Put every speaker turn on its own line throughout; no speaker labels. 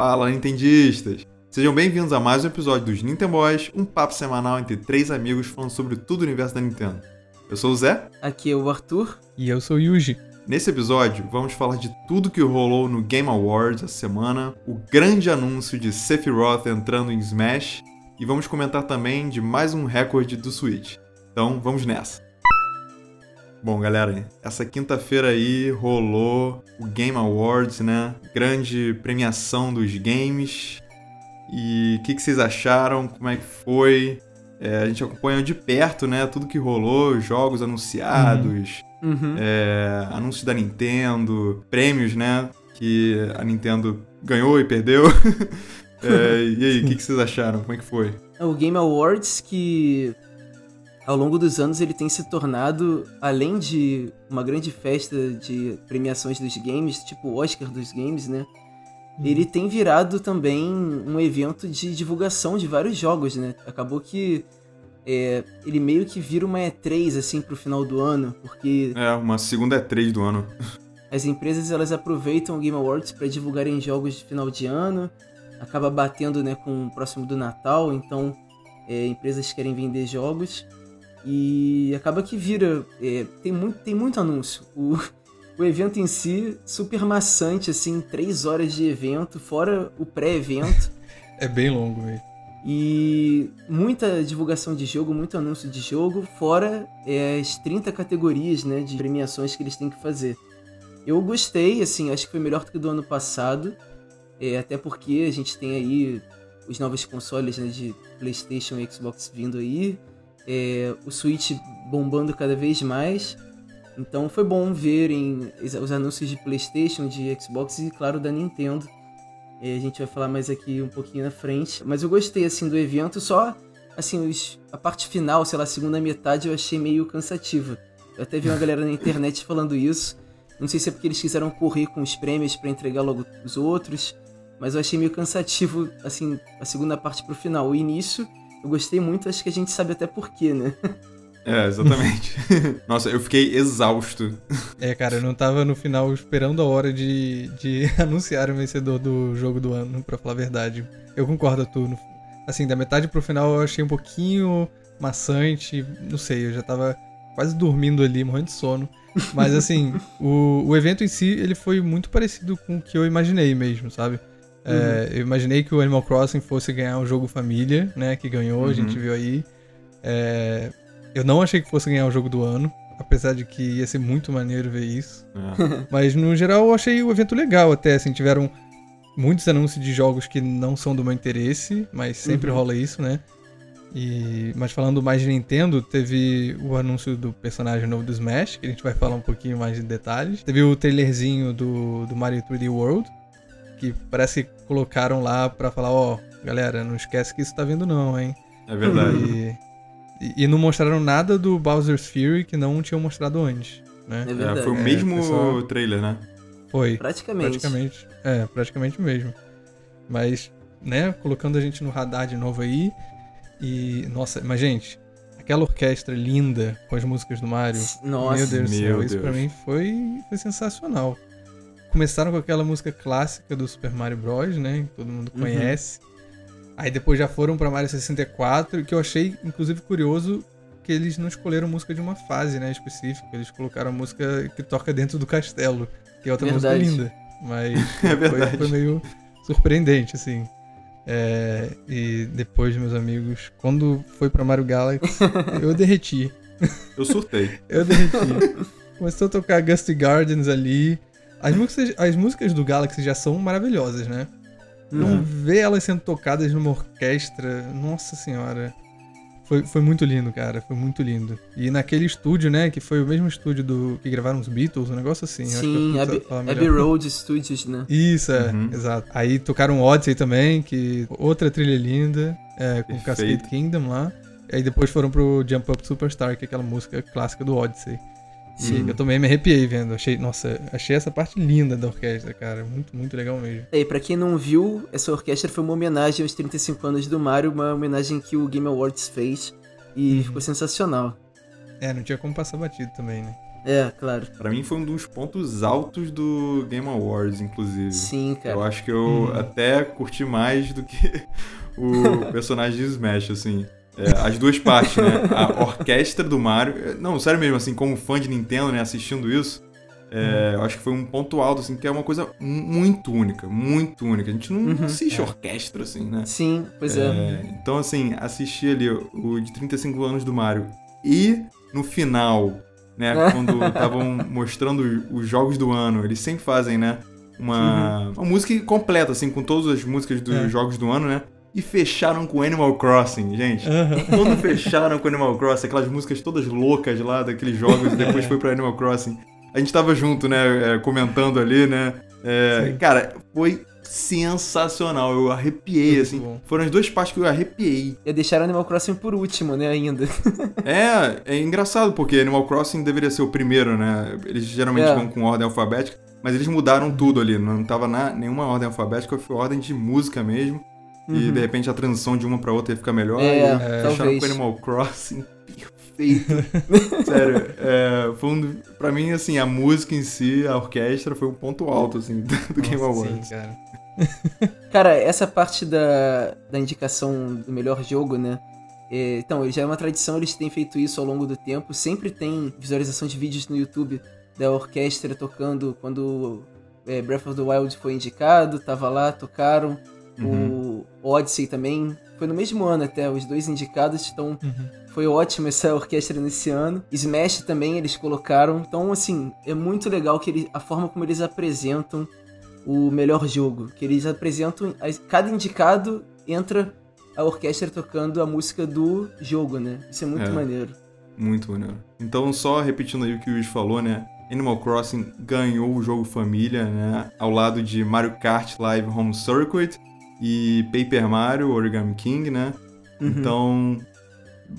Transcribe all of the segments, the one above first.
Fala, Nintendistas! Sejam bem-vindos a mais um episódio dos Nintendo Boys, um papo semanal entre três amigos falando sobre tudo o universo da Nintendo. Eu sou o Zé.
Aqui é o Arthur.
E eu sou o Yuji.
Nesse episódio, vamos falar de tudo que rolou no Game Awards essa semana, o grande anúncio de Sephiroth entrando em Smash, e vamos comentar também de mais um recorde do Switch. Então, vamos nessa! Bom, galera, essa quinta-feira aí rolou o Game Awards, né? Grande premiação dos games. E o que, que, vocês acharam? Como é que foi? É, a gente acompanhou de perto, né? Tudo que rolou, jogos anunciados, uhum. Uhum. É, anúncios da Nintendo, prêmios, né? Que a Nintendo ganhou e perdeu. é, e aí, o que, que, vocês acharam? Como é que foi?
É o Game Awards que ao longo dos anos ele tem se tornado, além de uma grande festa de premiações dos games, tipo o Oscar dos games, né? Uhum. Ele tem virado também um evento de divulgação de vários jogos, né? Acabou que é, ele meio que vira uma E3 assim pro final do ano, porque
é uma segunda E3 do ano.
As empresas elas aproveitam o Game Awards para divulgarem jogos de final de ano, acaba batendo né com o próximo do Natal, então é, empresas querem vender jogos. E acaba que vira. É, tem, muito, tem muito anúncio. O, o evento em si, super maçante, assim, três horas de evento, fora o pré-evento.
é bem longo mesmo.
E muita divulgação de jogo, muito anúncio de jogo, fora é, as 30 categorias né, de premiações que eles têm que fazer. Eu gostei, assim, acho que foi melhor do que do ano passado. É, até porque a gente tem aí os novos consoles né, de PlayStation e Xbox vindo aí é, o Switch bombando cada vez mais. Então foi bom verem os anúncios de PlayStation, de Xbox e, claro, da Nintendo. A gente vai falar mais aqui um pouquinho na frente. Mas eu gostei, assim, do evento. Só, assim, os, a parte final, sei lá, a segunda metade eu achei meio cansativa. Eu até vi uma galera na internet falando isso. Não sei se é porque eles quiseram correr com os prêmios para entregar logo os outros. Mas eu achei meio cansativo, assim, a segunda parte pro final. O início eu gostei muito, acho que a gente sabe até porquê, né?
É, exatamente. Nossa, eu fiquei exausto.
É, cara, eu não tava no final esperando a hora de, de anunciar o vencedor do jogo do ano, pra falar a verdade. Eu concordo, tu. Assim, da metade pro final eu achei um pouquinho maçante. Não sei, eu já tava quase dormindo ali, morrendo de sono. Mas assim, o, o evento em si, ele foi muito parecido com o que eu imaginei mesmo, sabe? É, eu imaginei que o Animal Crossing fosse ganhar um jogo família, né? Que ganhou, uhum. a gente uhum. viu aí. É, eu não achei que fosse ganhar o jogo do ano, apesar de que ia ser muito maneiro ver isso. É. Mas no geral eu achei o evento legal até, assim, tiveram muitos anúncios de jogos que não são do meu interesse, mas sempre uhum. rola isso, né? E, mas falando mais de Nintendo, teve o anúncio do personagem novo do Smash, que a gente vai falar um pouquinho mais de detalhes. Teve o trailerzinho do, do Mario 3D World, que parece que colocaram lá pra falar, ó, oh, galera, não esquece que isso tá vindo não, hein?
É verdade. E,
e, e não mostraram nada do Bowser's Fury que não tinham mostrado antes, né?
É verdade. É, foi o mesmo é, pessoal... trailer, né?
Foi.
Praticamente.
Praticamente. É, praticamente mesmo. Mas, né, colocando a gente no radar de novo aí. E, nossa, mas gente, aquela orquestra linda com as músicas do Mario.
Nossa,
meu Deus do céu, isso pra mim foi, foi sensacional começaram com aquela música clássica do Super Mario Bros, né? Que todo mundo uhum. conhece. Uhum. Aí depois já foram para Mario 64, que eu achei, inclusive, curioso que eles não escolheram música de uma fase, né, específica. Eles colocaram a música que toca dentro do castelo, que é outra verdade. música linda. Mas é foi, foi, meio surpreendente, assim. É, e depois, meus amigos, quando foi para Mario Galaxy, eu derreti.
Eu surtei.
eu derreti. Começou a tocar Gusty Gardens ali. As músicas, as músicas do Galaxy já são maravilhosas, né? Não uhum. ver elas sendo tocadas numa orquestra, nossa senhora. Foi, foi muito lindo, cara. Foi muito lindo. E naquele estúdio, né? Que foi o mesmo estúdio do que gravaram os Beatles, um negócio assim.
Sim, Abbey, Abbey Road Studios, né?
Isso, é, uhum. exato. Aí tocaram Odyssey também, que outra trilha linda, é, com Cascade Kingdom lá. E aí depois foram pro Jump Up Superstar, que é aquela música clássica do Odyssey. Sim. Eu também me arrepiei vendo. Achei, nossa, achei essa parte linda da orquestra, cara. Muito, muito legal mesmo.
E pra quem não viu, essa orquestra foi uma homenagem aos 35 anos do Mario, uma homenagem que o Game Awards fez. E uhum. ficou sensacional.
É, não tinha como passar batido também, né?
É, claro.
Pra mim foi um dos pontos altos do Game Awards, inclusive.
Sim, cara.
Eu acho que eu até curti mais do que o personagem de Smash, assim. É, as duas partes, né? A orquestra do Mario. Não, sério mesmo, assim, como fã de Nintendo, né, assistindo isso, é, eu acho que foi um ponto alto, assim, que é uma coisa muito única, muito única. A gente não
Uhum.
assiste
É.
orquestra, assim, né?
Sim, pois é.
É, então, assim, assistir ali o, de 35 anos do Mario e no final, né, quando estavam mostrando os jogos do ano, eles sempre fazem, né, uma, uma música completa, assim, com todas as músicas dos
É.
jogos do ano, né, e fecharam com Animal Crossing, gente.
Aham.
Quando fecharam com Animal Crossing, aquelas músicas todas loucas lá daqueles jogos, e depois foi pra Animal Crossing, a gente tava junto, né, é, comentando ali, né, é, cara, foi sensacional, eu arrepiei,
Muito
assim,
bom.
foram as duas partes que eu arrepiei.
Ia deixar Animal Crossing por último, né, ainda.
É, é engraçado, porque Animal Crossing deveria ser o primeiro, né, eles geralmente
É.
vão com ordem alfabética, mas eles mudaram tudo ali, não tava na, nenhuma ordem alfabética, foi ordem de música mesmo, e
Uhum.
de repente a transição de uma pra outra ia ficar melhor,
É,
e
é,
fecharam com Animal Crossing, perfeito. Sério, é, foi um, pra mim, assim, a música em si, a orquestra, foi um ponto alto, assim, do Game
Nossa,
Awards.
Sim, cara.
Cara, essa parte da, da indicação do melhor jogo, né? É, então, já é uma tradição, eles têm feito isso ao longo do tempo. Sempre tem visualização de vídeos no YouTube da orquestra tocando quando é, Breath of the Wild foi indicado, tava lá, tocaram.
Uhum.
O Odyssey também. Foi no mesmo ano até, os dois indicados, então
Uhum.
foi ótimo essa orquestra nesse ano. Smash também eles colocaram. Então, assim, é muito legal que ele, a forma como eles apresentam o melhor jogo. Que eles apresentam. Cada indicado entra a orquestra tocando a música do jogo, né? Isso é muito
É.
maneiro.
Muito maneiro. Então, só repetindo aí o que o Luiz falou, né? Animal Crossing ganhou o jogo família, né? Ao lado de Mario Kart Live Home Circuit e Paper Mario Origami King, né?
Uhum.
Então,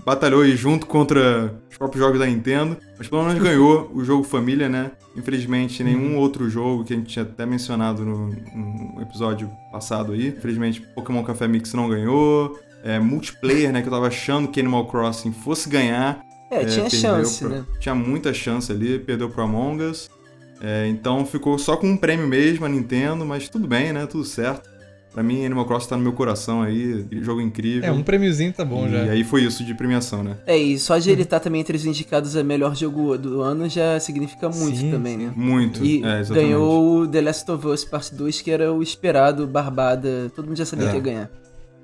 batalhou aí junto contra os próprios jogos da Nintendo, mas pelo menos ganhou o jogo família, né? Infelizmente, nenhum outro jogo que a gente tinha até mencionado no, no episódio passado aí. Infelizmente, Pokémon Café Mix não ganhou. É, multiplayer, né? Que eu tava achando que Animal Crossing fosse ganhar.
É, tinha
perdeu
chance,
pro-
né?
Tinha muita chance ali, perdeu pro Among Us. É, então ficou só com um prêmio mesmo a Nintendo, mas tudo bem, né? Tudo certo. Pra mim, Animal Crossing tá no meu coração aí, jogo incrível.
É, um prêmiozinho tá bom
e
já.
aí foi isso de premiação, né?
É, e só de ele estar também entre os indicados a melhor jogo do ano já significa muito
Sim,
também,
sim.
né?
Muito.
E
é,
ganhou o The Last of Us Part 2, que era o esperado, Barbada. Todo mundo já sabia
É.
que ia ganhar.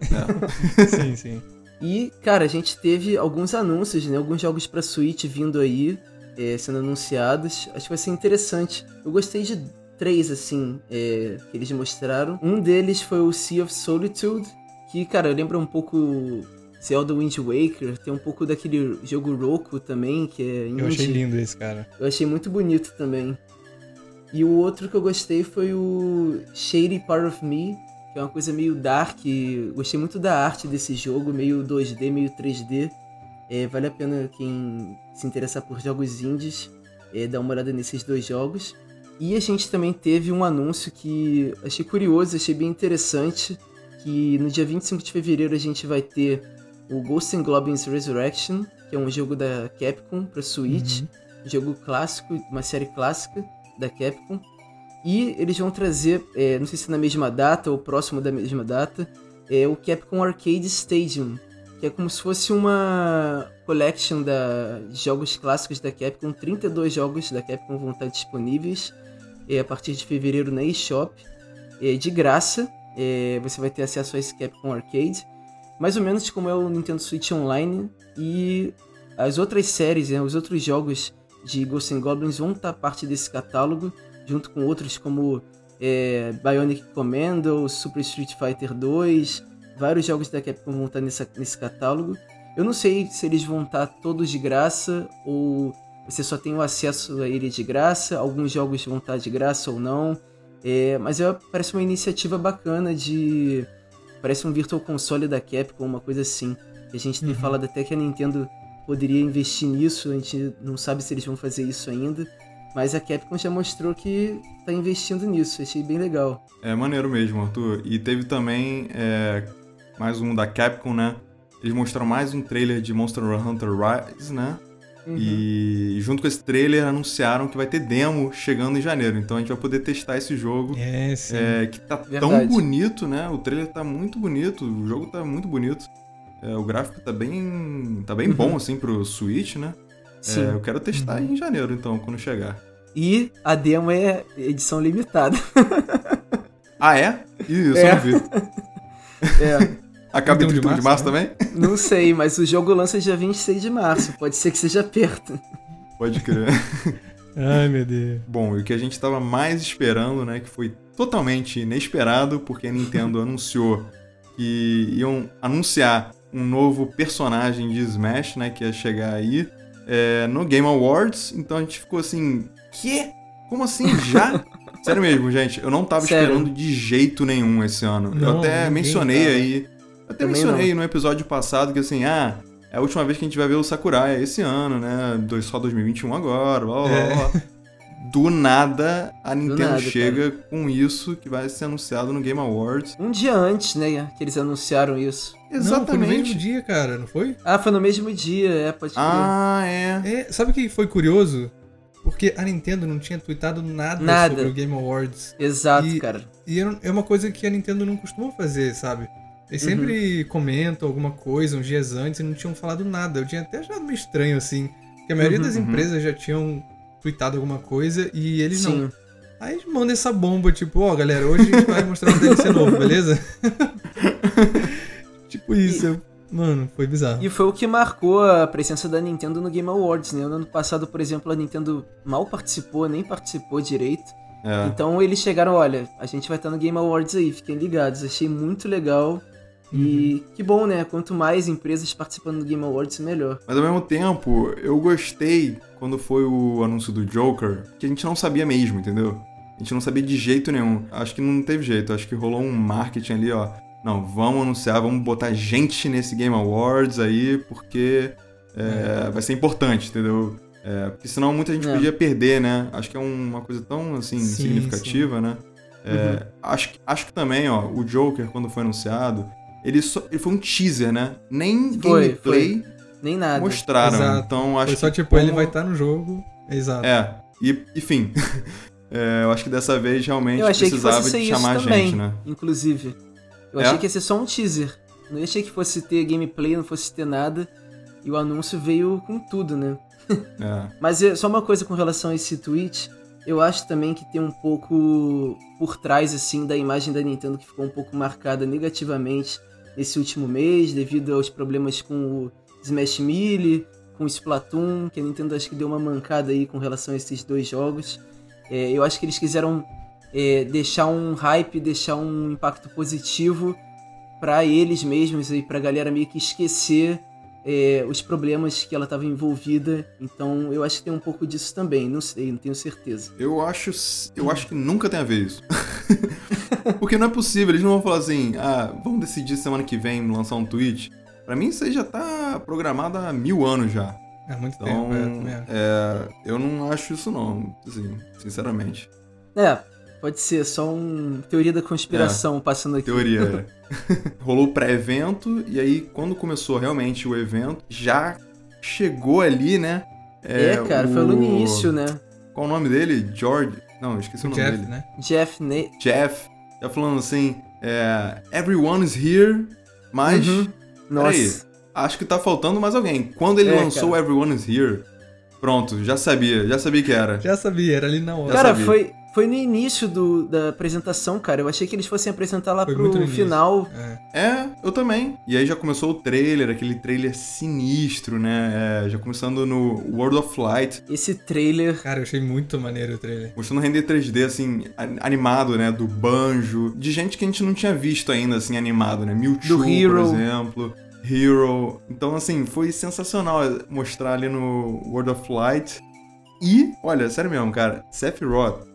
É.
sim, sim.
E, cara, a gente teve alguns anúncios, né? Alguns jogos pra Switch vindo aí, é, sendo anunciados. Acho que vai ser interessante. Eu gostei de três, assim, é, que eles mostraram. Um deles foi o Sea of Solitude, que, cara, lembra um pouco Zelda Wind Waker. Tem um pouco daquele jogo Roku também, que é indie.
Eu achei lindo esse, cara.
Eu achei muito bonito também. E o outro que eu gostei foi o Shady Part of Me, que é uma coisa meio dark. Gostei muito da arte desse jogo, meio 2D, meio 3D. É, vale a pena quem se interessar por jogos indies é, dar uma olhada nesses dois jogos. E a gente também teve um anúncio que achei curioso, achei bem interessante, que no dia 25 de fevereiro a gente vai ter o Ghosts and Goblins Resurrection, que é um jogo da Capcom para Switch
Uhum.
jogo clássico, uma série clássica da Capcom. E eles vão trazer, é, não sei se na mesma data ou próximo da mesma data, é o Capcom Arcade Stadium, que é como se fosse uma collection da, de jogos clássicos da Capcom. 32 jogos da Capcom vão estar disponíveis é, a partir de fevereiro na eShop, é, de graça. É, você vai ter acesso a esse Capcom Arcade, mais ou menos como é o Nintendo Switch Online. E as outras séries, né, os outros jogos de Ghosts and Goblins vão estar parte desse catálogo, junto com outros como é, Bionic Commando, Super Street Fighter 2, vários jogos da Capcom vão estar nessa, nesse catálogo. Eu não sei se eles vão estar todos de graça ou você só tem o acesso a ele de graça, alguns jogos vão estar de graça ou não. É, mas é, parece uma iniciativa bacana de. Parece um Virtual Console da Capcom, uma coisa assim. A gente tem
Uhum.
falado até que a Nintendo poderia investir nisso, a gente não sabe se eles vão fazer isso ainda. Mas a Capcom já mostrou que tá investindo nisso, achei bem legal.
É maneiro mesmo, Arthur. E teve também é, mais um da Capcom, né? Eles mostraram mais um trailer de Monster Hunter Rise, né?
Uhum.
E junto com esse trailer anunciaram que vai ter demo chegando em janeiro. Então a gente vai poder testar esse jogo.
É, sim.
é, que tá tão
Verdade.
bonito, né? O trailer tá muito bonito, o jogo tá muito bonito. É, o gráfico tá bem. tá bem
Uhum.
bom, assim, pro Switch, né?
Sim.
É, eu quero testar em janeiro, então, quando chegar.
E a demo é edição limitada.
Ah, é? Ih, isso
É.
eu não vi.
É,
Acaba em
31 de
31 de março
março,
também?
não sei, mas o jogo lança dia 26 de março. Pode ser que seja perto.
Pode crer.
Ai, meu Deus.
Bom, e o que a gente tava mais esperando, né, que foi totalmente inesperado, porque a Nintendo anunciou que iam anunciar um novo personagem de Smash, né, que ia chegar aí é, no Game Awards. Então a gente ficou assim, quê? Como assim já? Sério mesmo, gente, eu não tava
Sério.
esperando de jeito nenhum esse ano. eu
Não,
até
ninguém
mencionei
tava.
aí, eu até
Também
mencionei no episódio passado que assim, ah, é a última vez que a gente vai ver o Sakurai esse ano, né? Só 2021 agora, blá blá blá.
É.
blá. Do nada, a Nintendo
nada,
chega com isso que vai ser anunciado no Game Awards.
Um dia antes, né, que eles anunciaram isso.
Não, foi no
Exatamente.
mesmo dia, cara, não foi?
Ah, foi no mesmo dia, é, pode crer.
ah, é.
É, sabe o que foi curioso? Porque a Nintendo não tinha tweetado nada,
Nada.
sobre o Game Awards.
Exato,
E-
cara.
E é é uma coisa que a Nintendo não costuma fazer, sabe? Eles sempre comentam alguma coisa uns dias antes e não tinham falado nada. Eu tinha até achado meio estranho, assim. Porque a maioria
Uhum,
das
uhum.
empresas já tinham tweetado alguma coisa e eles não.
Sim.
Aí eles mandam essa bomba, tipo, ó, galera, hoje a gente vai mostrar um DLC novo, beleza? tipo isso. eu- Mano, foi bizarro.
E foi o que marcou a presença da Nintendo no Game Awards, né? No ano passado, por exemplo, a Nintendo mal participou, nem participou direito.
É.
Então eles chegaram, olha, a gente vai estar no Game Awards aí, fiquem ligados. Achei muito legal. E que bom, né? Quanto mais empresas participando do Game Awards, melhor.
Mas ao mesmo tempo, eu gostei quando foi o anúncio do Joker, que a gente não sabia mesmo, entendeu? A gente não sabia de jeito nenhum. Acho que não teve jeito. Acho que rolou um marketing ali, ó. Não, vamos anunciar, vamos botar gente nesse Game Awards aí, porque é, vai ser importante, entendeu? É, porque senão muita gente
É.
podia perder, né? Acho que é uma coisa tão, assim,
Sim,
significativa, né? É, acho, que- acho que também, ó, o Joker, quando foi anunciado, ele, só, ele foi um teaser, né? Nem
Foi,
gameplay
Nem nada.
mostraram.
Exato.
Então acho
Foi só
que
tipo, ele
como-
vai estar no jogo. Exato.
É, e enfim. É, eu acho que dessa vez realmente
Eu achei que
precisava de
isso
chamar a gente, né?
inclusive. Eu
É?
achei que ia ser só um teaser. Não achei que fosse ter gameplay, não fosse ter nada. E o anúncio veio com tudo, né?
É.
Mas é, só uma coisa com relação a esse tweet. Eu acho também que tem um pouco por trás, assim, da imagem da Nintendo que ficou um pouco marcada negativamente nesse último mês, devido aos problemas com o Smash Melee, com o Splatoon, que a Nintendo acho que deu uma mancada aí com relação a esses dois jogos. É, eu acho que eles quiseram é, deixar um hype, deixar um impacto positivo pra eles mesmos e pra galera meio que esquecer é, os problemas que ela estava envolvida. Então eu acho que tem um pouco disso também. Não sei, não tenho certeza.
Eu acho, eu acho que nunca tem a ver isso. Porque não é possível, eles não vão falar assim, ah, vamos decidir semana que vem lançar um tweet. Pra mim isso aí já tá programado há mil anos já.
Há muito
Então,
tempo, é, acho.
é, eu não acho isso não, assim, sinceramente.
É, pode ser só uma teoria da conspiração passando aqui.
Teoria. é. Rolou o pré-evento, e aí quando começou realmente o evento, já chegou ali, né?
É, cara, foi no
o-
início, né?
Qual o nome dele? George? Não, esqueci o,
O
nome
Jeff,
dele.
né?
Jeff Ne
Jeff. Já falando assim, é, everyone is here, mas
Uhum.
Peraí.
Nossa.
acho que tá faltando mais alguém. Quando ele
É,
lançou
cara.
Everyone is here, pronto, já sabia, já sabia que era.
Já sabia, era ali na hora.
Cara, foi, foi no início do, da apresentação, cara. Eu achei que eles fossem apresentar lá
Foi
pro final.
É.
É, eu também. E aí já começou o trailer, aquele trailer sinistro, né? É, já começando no World of Light,
Esse trailer.
Cara, eu achei muito maneiro o trailer.
mostrando render 3D, assim, animado, né? Do banjo, de gente que a gente não tinha visto ainda, assim, animado, né? Mewtwo,
Do
por
Hero.
exemplo. Hero. Então, assim, foi sensacional mostrar ali no World of Light. E, olha, sério mesmo, cara, Sephiroth,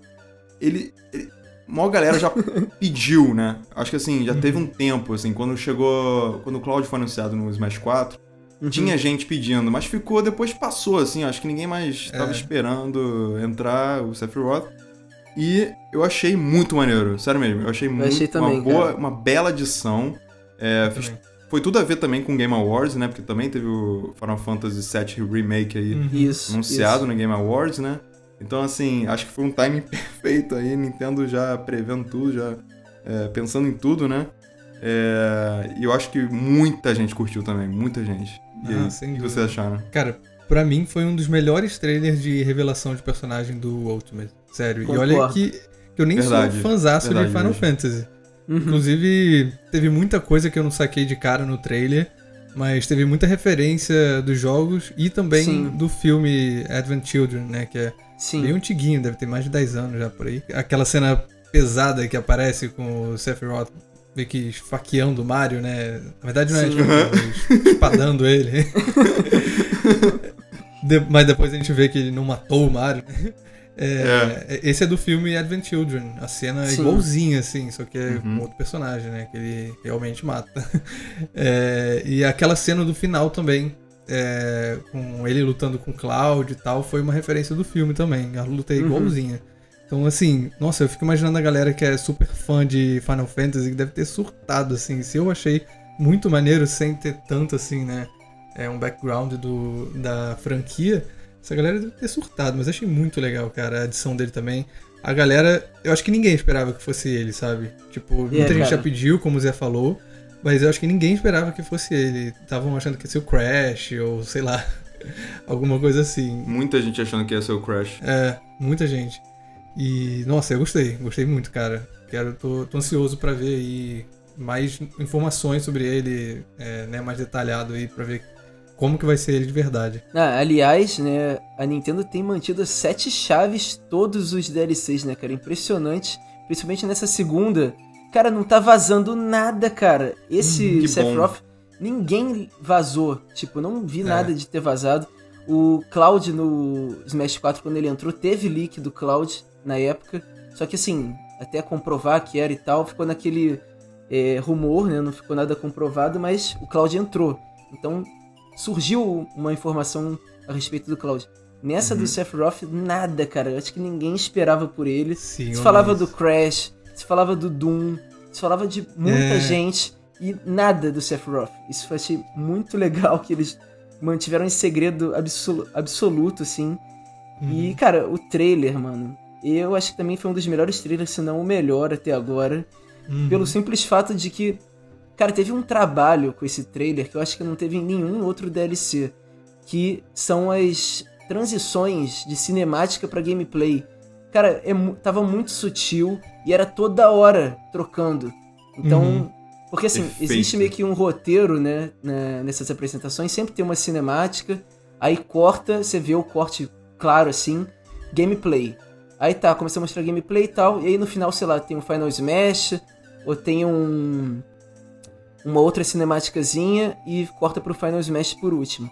ele. ele maior galera já pediu, né? Acho que assim, já teve um tempo, assim, quando chegou. Quando o Cloud foi anunciado no Smash 4,
Uhum.
tinha gente pedindo, mas ficou, depois passou, assim, acho que ninguém mais tava
É.
esperando entrar o Sephiroth. E eu achei muito maneiro, sério mesmo, eu achei muito
achei também,
uma boa,
cara.
uma bela adição. É,
Eu
fiz, foi tudo a ver também com Game Awards, né? Porque também teve o Final Fantasy VII Remake aí
Uhum.
Isso.
anunciado
isso.
no Game Awards, né? Então, assim, acho que foi um timing perfeito aí, Nintendo já prevendo tudo, já é, pensando em tudo, né? É, e eu acho que muita gente curtiu também, muita gente. E
Ah,
aí,
sem
o que
dúvida.
vocês acharam?
Cara, pra mim foi um dos melhores trailers de revelação de personagem do Ultimate. Sério.
Concordo.
E olha que, que eu nem
Verdade.
sou fãzaço de Final
mesmo.
Fantasy.
Uhum.
Inclusive, teve muita coisa que eu não saquei de cara no trailer, mas teve muita referência dos jogos e também
Sim.
do filme Advent Children, né? Que é
Sim.
bem antiguinho, deve ter mais de 10 anos já por aí. Aquela cena pesada que aparece com o Sephiroth meio que esfaqueando o Mario, né? Na verdade não é
Sim.
mas espadando ele. De- mas depois a gente vê que ele não matou o Mario. É, Esse é do filme Advent Children. A cena é
Sim.
igualzinha, assim, só que é
Uhum.
com outro personagem, né? Que ele realmente mata. É, e aquela cena do final também, é, com ele lutando com o Cloud e tal, foi uma referência do filme também. A luta é
Uhum.
igualzinha. Então, assim, nossa, eu fico imaginando a galera que é super fã de Final Fantasy que deve ter surtado, assim. Se eu achei muito maneiro sem ter tanto, assim, né? É um background do, da franquia. Essa galera deve ter surtado, mas achei muito legal, cara, a adição dele também. A galera, eu acho que ninguém esperava que fosse ele, sabe? Tipo,
É,
muita gente
cara.
já pediu, como o Zé falou, mas eu acho que ninguém esperava que fosse ele. Estavam achando que ia ser o Crash, ou sei lá, alguma coisa assim.
Muita gente achando que ia ser o Crash.
É, muita gente. E, nossa, eu gostei, gostei muito, cara. Quero, tô, tô ansioso pra ver aí mais informações sobre ele, é, né, mais detalhado aí, pra ver como que vai ser ele de verdade.
Ah, aliás, né, a Nintendo tem mantido as sete chaves todos os DLCs, né, cara? Impressionante. Principalmente nessa segunda. Cara, não tá vazando nada, cara. Esse
Hum,
Sephiroth, ninguém vazou. Tipo, não vi
É.
nada de ter vazado. O Cloud no Smash 4, quando ele entrou, teve leak do Cloud na época. Só que assim, até comprovar que era e tal, ficou naquele é, rumor, né? Não ficou nada comprovado, mas o Cloud entrou. Então surgiu uma informação a respeito do Cloud. Nessa
Uhum.
do Sephiroth, nada, cara. Acho que ninguém esperava por ele.
Sim,
Se falava do Crash, se falava do Doom, se falava de muita
É.
gente e nada do Sephiroth. Isso eu achei muito legal que eles mantiveram em segredo absolu- absoluto, assim.
Uhum.
E, cara, o trailer, mano, eu acho que também foi um dos melhores trailers, se não o melhor até agora.
Uhum.
Pelo simples fato de que, cara, teve um trabalho com esse trailer que eu acho que não teve em nenhum outro DLC. Que são as transições de cinemática pra gameplay. Cara, é, tava muito sutil e era toda hora trocando. Então,
Uhum.
porque assim,
Perfeito.
existe meio que um roteiro, né, né, nessas apresentações, sempre tem uma cinemática, aí corta, você vê o corte claro assim, gameplay. Aí tá, começa a mostrar gameplay e tal, e aí no final, sei lá, tem um Final Smash, ou tem um uma outra cinemáticazinha e corta pro Final Smash por último.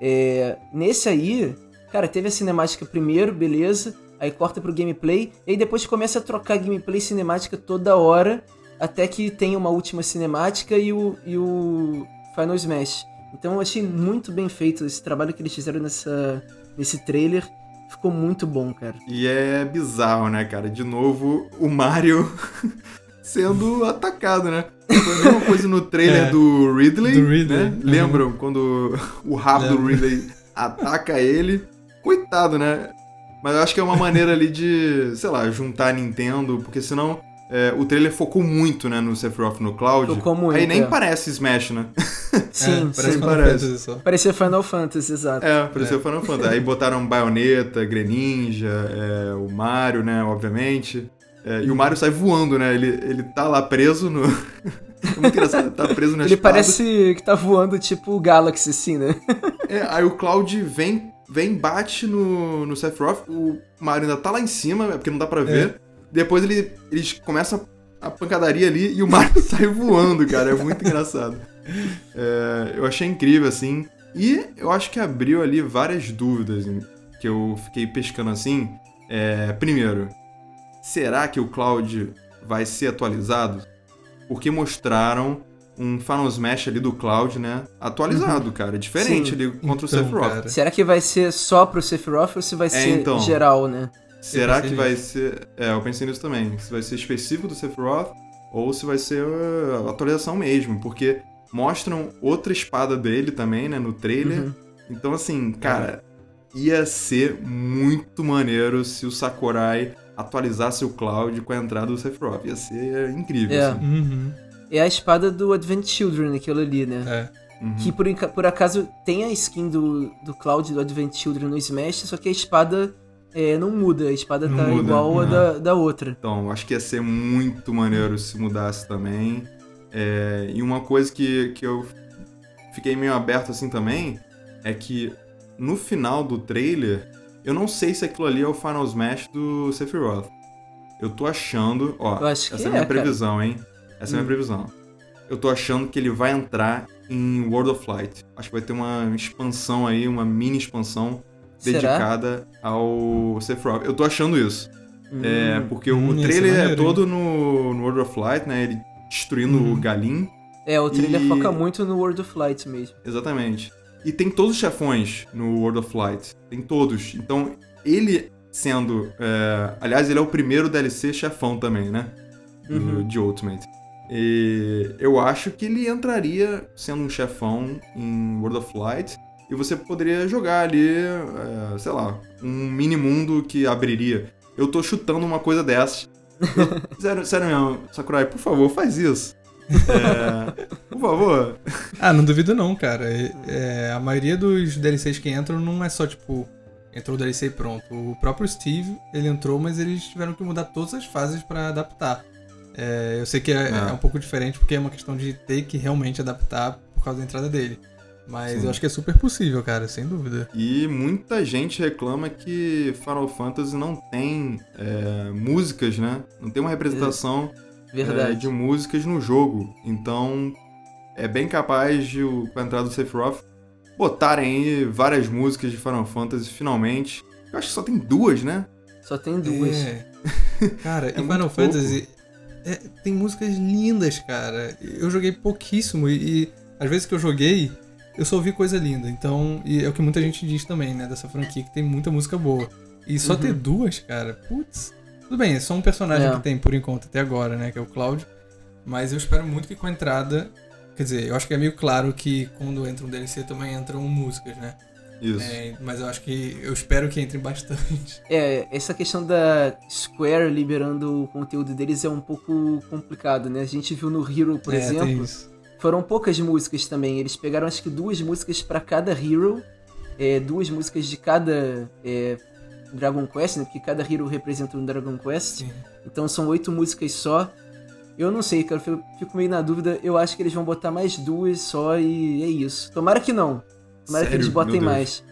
É, nesse aí, cara, teve a cinemática primeiro, beleza, aí corta pro gameplay, e aí depois começa a trocar gameplay cinemática toda hora, até que tem uma última cinemática e o, e o Final Smash. Então eu achei muito bem feito esse trabalho que eles fizeram nessa, nesse trailer. Ficou muito bom, cara.
E é bizarro, né, cara? De novo, o Mario sendo atacado, né? Foi a mesma coisa no trailer
É.
do Ridley,
Do Ridley,
né?
uhum.
Lembram quando o rabo do
Lembro.
Ridley ataca ele? Coitado, né? Mas eu acho que é uma maneira ali de, sei lá, juntar a Nintendo, porque senão é, o trailer focou muito, né, no Sephiroth no Cloud.
Focou muito,
Aí nem
é.
parece Smash, né?
Sim,
é, parece
sim.
Final
parece.
Fantasy só.
Parecia Final Fantasy, exato.
É, pareceu Final Fantasy. Aí botaram Bayonetta, Greninja, é, o Mario, né, obviamente. É, e o Mario sai voando, né? Ele, ele tá lá preso no. é muito engraçado, ele tá preso na
Ele
espada.
parece que tá voando tipo o Galaxy, assim, né?
É, aí o Cloud vem, vem bate no, no Sephiroth, o Mario ainda tá lá em cima, é porque não dá pra ver. Depois ele, eles começam a pancadaria ali e o Mario sai voando, cara. É muito engraçado. É, eu achei incrível, assim. E eu acho que abriu ali várias dúvidas que eu fiquei pescando assim. É, primeiro, será que o Cloud vai ser atualizado? Porque mostraram um Final Smash ali do Cloud, né? Atualizado, cara. Diferente
Sim.
ali contra o
Então,
Sephiroth.
cara.
Será que vai ser só pro Sephiroth ou se vai ser
então.
geral, né?
Será que vai
nisso.
ser. É, eu pensei nisso também. Se vai ser específico do Sephiroth ou se vai ser uh, atualização mesmo. Porque Mostram outra espada dele também, né, no trailer.
Uhum.
Então, assim, cara, ia ser muito maneiro se o Sakurai atualizasse o Cloud com a entrada do Sephiroth. Ia ser incrível,
É.
assim.
Uhum.
É a espada do Advent Children, aquilo ali, né?
É.
Uhum.
Que por, por acaso tem a skin do, do Cloud do Advent Children no Smash, só que a espada é, não muda, a espada
Não
tá
muda,
igual a da, da outra.
Então, acho que ia ser muito maneiro se mudasse também. É, e uma coisa que, que eu fiquei meio aberto assim também é que no final do trailer, eu não sei se aquilo ali é o Final Smash do Sephiroth. Eu tô achando, ó, essa é a
é,
minha
cara.
previsão, hein? Essa é a minha
Hum.
previsão. Eu tô achando que ele vai entrar em World of Light. Acho que vai ter uma expansão aí, uma mini expansão
Será?
dedicada ao Sephiroth. Eu tô achando isso. É,
Hum.
porque
Hum,
o trailer é
maneiro, hein?
todo no, no World of Light, né? Ele destruindo
Uhum.
o Galim.
É, o trailer
E-
foca muito no World of Light mesmo.
Exatamente. E tem todos os chefões no World of Light. Tem todos. Então, ele sendo. é, Aliás, ele é o primeiro DLC chefão também, né? Do-
Uhum.
De Ultimate. E eu acho que ele entraria sendo um chefão em World of Light. E você poderia jogar ali, é, sei lá, um mini mundo que abriria. Eu tô chutando uma coisa dessas. Eu- sério, sério mesmo, Sakurai, por favor, faz isso. É, por favor.
Ah, não duvido não, cara. É, é, a maioria dos DLCs que entram não é só, tipo, entrou o DLC e pronto. O próprio Steve, ele entrou, mas eles tiveram que mudar todas as fases pra adaptar. É, eu sei que é,
É.
é um pouco diferente porque é uma questão de ter que realmente adaptar por causa da entrada dele. Mas
Sim.
eu acho que é super possível, cara, sem dúvida.
E muita gente reclama que Final Fantasy não tem é, músicas, né? Não tem uma representação é, de músicas no jogo. Então, é bem capaz de, o- com a entrada do Sephiroth, botarem aí várias músicas de Final Fantasy finalmente. Eu acho que só tem duas, né?
Só tem duas.
É. Cara,
É
e Final Fantasy é, tem músicas lindas, cara. Eu joguei pouquíssimo e, e às vezes que eu joguei, eu só ouvi coisa linda. Então, e é o que muita gente diz também, né, dessa franquia, que tem muita música boa. E só
Uhum.
ter duas, cara, putz. Tudo bem, é só um personagem
É.
que tem por enquanto até agora, né, que é o Cloud. Mas eu espero muito que com a entrada. Quer dizer, eu acho que é meio claro que quando entra um DLC também entram músicas, né?
Isso.
É, mas eu acho que. Eu espero que entre bastante.
É, essa questão da Square liberando o conteúdo deles é um pouco complicado, né? A gente viu no Hero, por
É, tem
exemplo,
isso.
foram poucas músicas também. Eles pegaram acho que duas músicas pra cada Hero, é, duas músicas de cada é, Dragon Quest, né? Porque cada Hero representa um Dragon Quest.
Sim.
Então são oito músicas só. Eu não sei, cara, eu fico meio na dúvida. Eu acho que eles vão botar mais duas só e é isso. Tomara que não. Tomara que
Sério?
eles botem mais.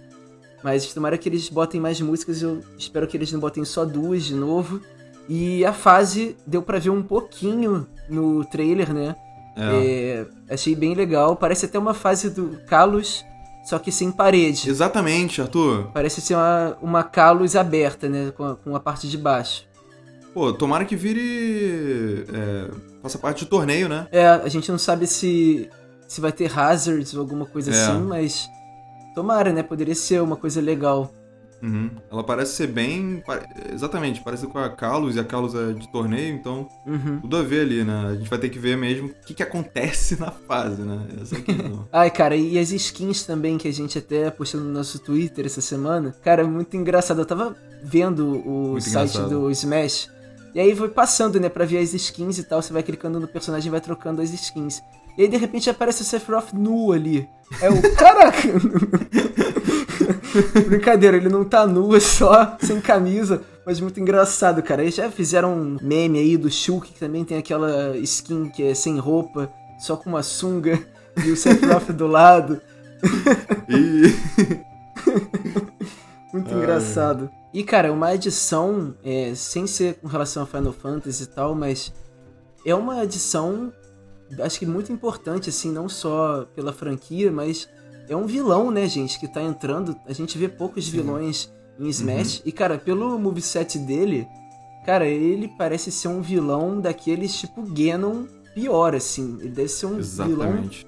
Mas tomara que eles botem mais músicas. Eu espero que eles não botem só duas de novo. E a fase deu pra ver um pouquinho no trailer, né?
É.
É, achei bem legal. Parece até uma fase do Kalos, só que sem parede.
Exatamente, Arthur.
Parece ser uma, uma Kalos aberta, né? Com a, com a parte de baixo.
Pô, tomara que vire. É, faça parte de torneio, né?
É, a gente não sabe se, se vai ter hazards ou alguma coisa
É.
assim, mas tomara, né? Poderia ser uma coisa legal.
Uhum. Ela parece ser bem. Exatamente, parece com a Kalos e a Kalos é de torneio, então
Uhum.
tudo a ver ali, né? A gente vai ter que ver mesmo o que, que acontece na fase, né? Essa aqui.
Ai, cara, e as skins também que a gente até postou no nosso Twitter essa semana. Cara, muito engraçado. Eu tava vendo o
Muito
site
engraçado.
do Smash. E aí foi passando, né, pra ver as skins e tal. Você vai clicando no personagem e vai trocando as skins. E aí, de repente, aparece o Sephiroth nu ali. É o. Caraca! Brincadeira, ele não tá nu, é só sem camisa. Mas muito engraçado, cara. Eles já fizeram um meme aí do Shulk, que também tem aquela skin que é sem roupa, só com uma sunga e o Sephiroth do lado. Muito engraçado. E, cara, uma adição, é, sem ser com relação a Final Fantasy e tal, mas é uma adição, acho que muito importante, assim, não só pela franquia, mas é um vilão, né, gente, que tá entrando. A gente vê poucos vilões em Smash. E, cara, pelo moveset dele, cara, ele parece ser um vilão daqueles tipo Ganon pior, assim. Ele deve ser um vilão
Exatamente.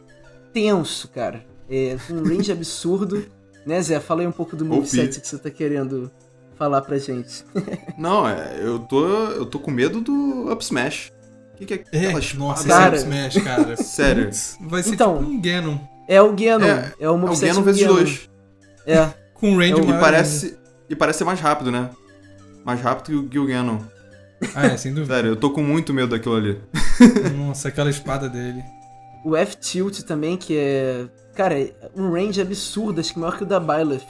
tenso, cara. É, um range absurdo. Né, Zé? Fala aí um pouco do moveset que você tá querendo falar pra gente.
Não, é, eu tô. Eu tô com medo do Up Smash. que, que é
É,
aquela
nossa, esse é
Cara.
o Smash, cara.
Sério.
Vai ser
Então.
tipo um Ganon.
É o Ganon.
É,
É, o
É o Ganon vezes
Ganon.
dois.
É.
Com um range
É o-
E
maior
parece, e parece ser mais rápido, né? Mais rápido que o, Ganon.
Ah, é, sem dúvida.
Sério, eu tô com muito medo daquilo ali.
Nossa, aquela espada dele.
O F-Tilt também, que é. Cara, é um range absurdo, acho que maior que o da Byleth.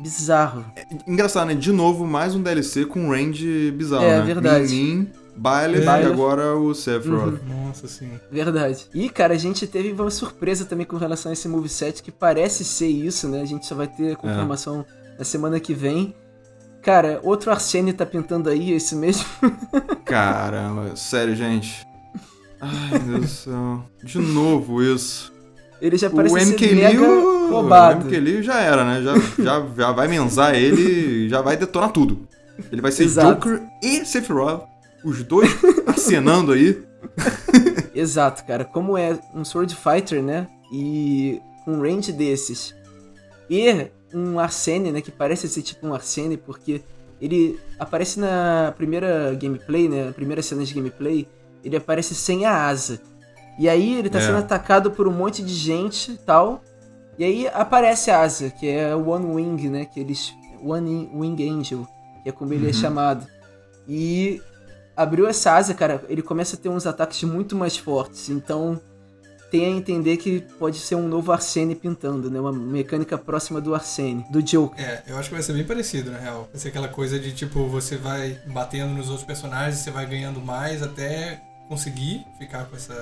Bizarro.
Engraçado, né? De novo, mais um DLC com range bizarro,
É,
né?
verdade.
Byleth
Byleth.
e agora o Sephiroth.
Nossa, sim.
Verdade. E, cara, a gente teve uma surpresa também com relação a esse moveset, que parece ser isso, né? A gente só vai ter a confirmação na semana que vem. Cara, outro Arsene tá pintando aí, esse mesmo.
Caramba, sério, gente. Ai, meu Deus do céu. De novo isso.
Ele já
O
parece ser
MK
mega
Liu, o
roubado.
MK Liu já era, né? Já, já, já vai mensar ele e já vai detonar tudo. Ele vai ser
Exato.
Joker e Sephiroth, os dois acenando aí.
Exato, cara. Como é um Sword Fighter, né? E um range desses. E um Arsene, né? Que parece ser tipo um Arsene, porque ele aparece na primeira gameplay, né? Na primeira cena de gameplay, ele aparece sem a asa. E aí ele tá
É.
sendo atacado por um monte de gente e tal. E aí aparece a asa, que é o One Wing, né? Que eles. One Wing Angel, que é como ele é chamado. E abriu essa asa, cara, ele começa a ter uns ataques muito mais fortes. Então tem a entender que pode ser um novo Arsene pintando, né? Uma mecânica próxima do Arsene, do Joker.
É, eu acho que vai ser bem parecido, na real. Vai ser aquela coisa de tipo, você vai batendo nos outros personagens, você vai ganhando mais até conseguir ficar com essa,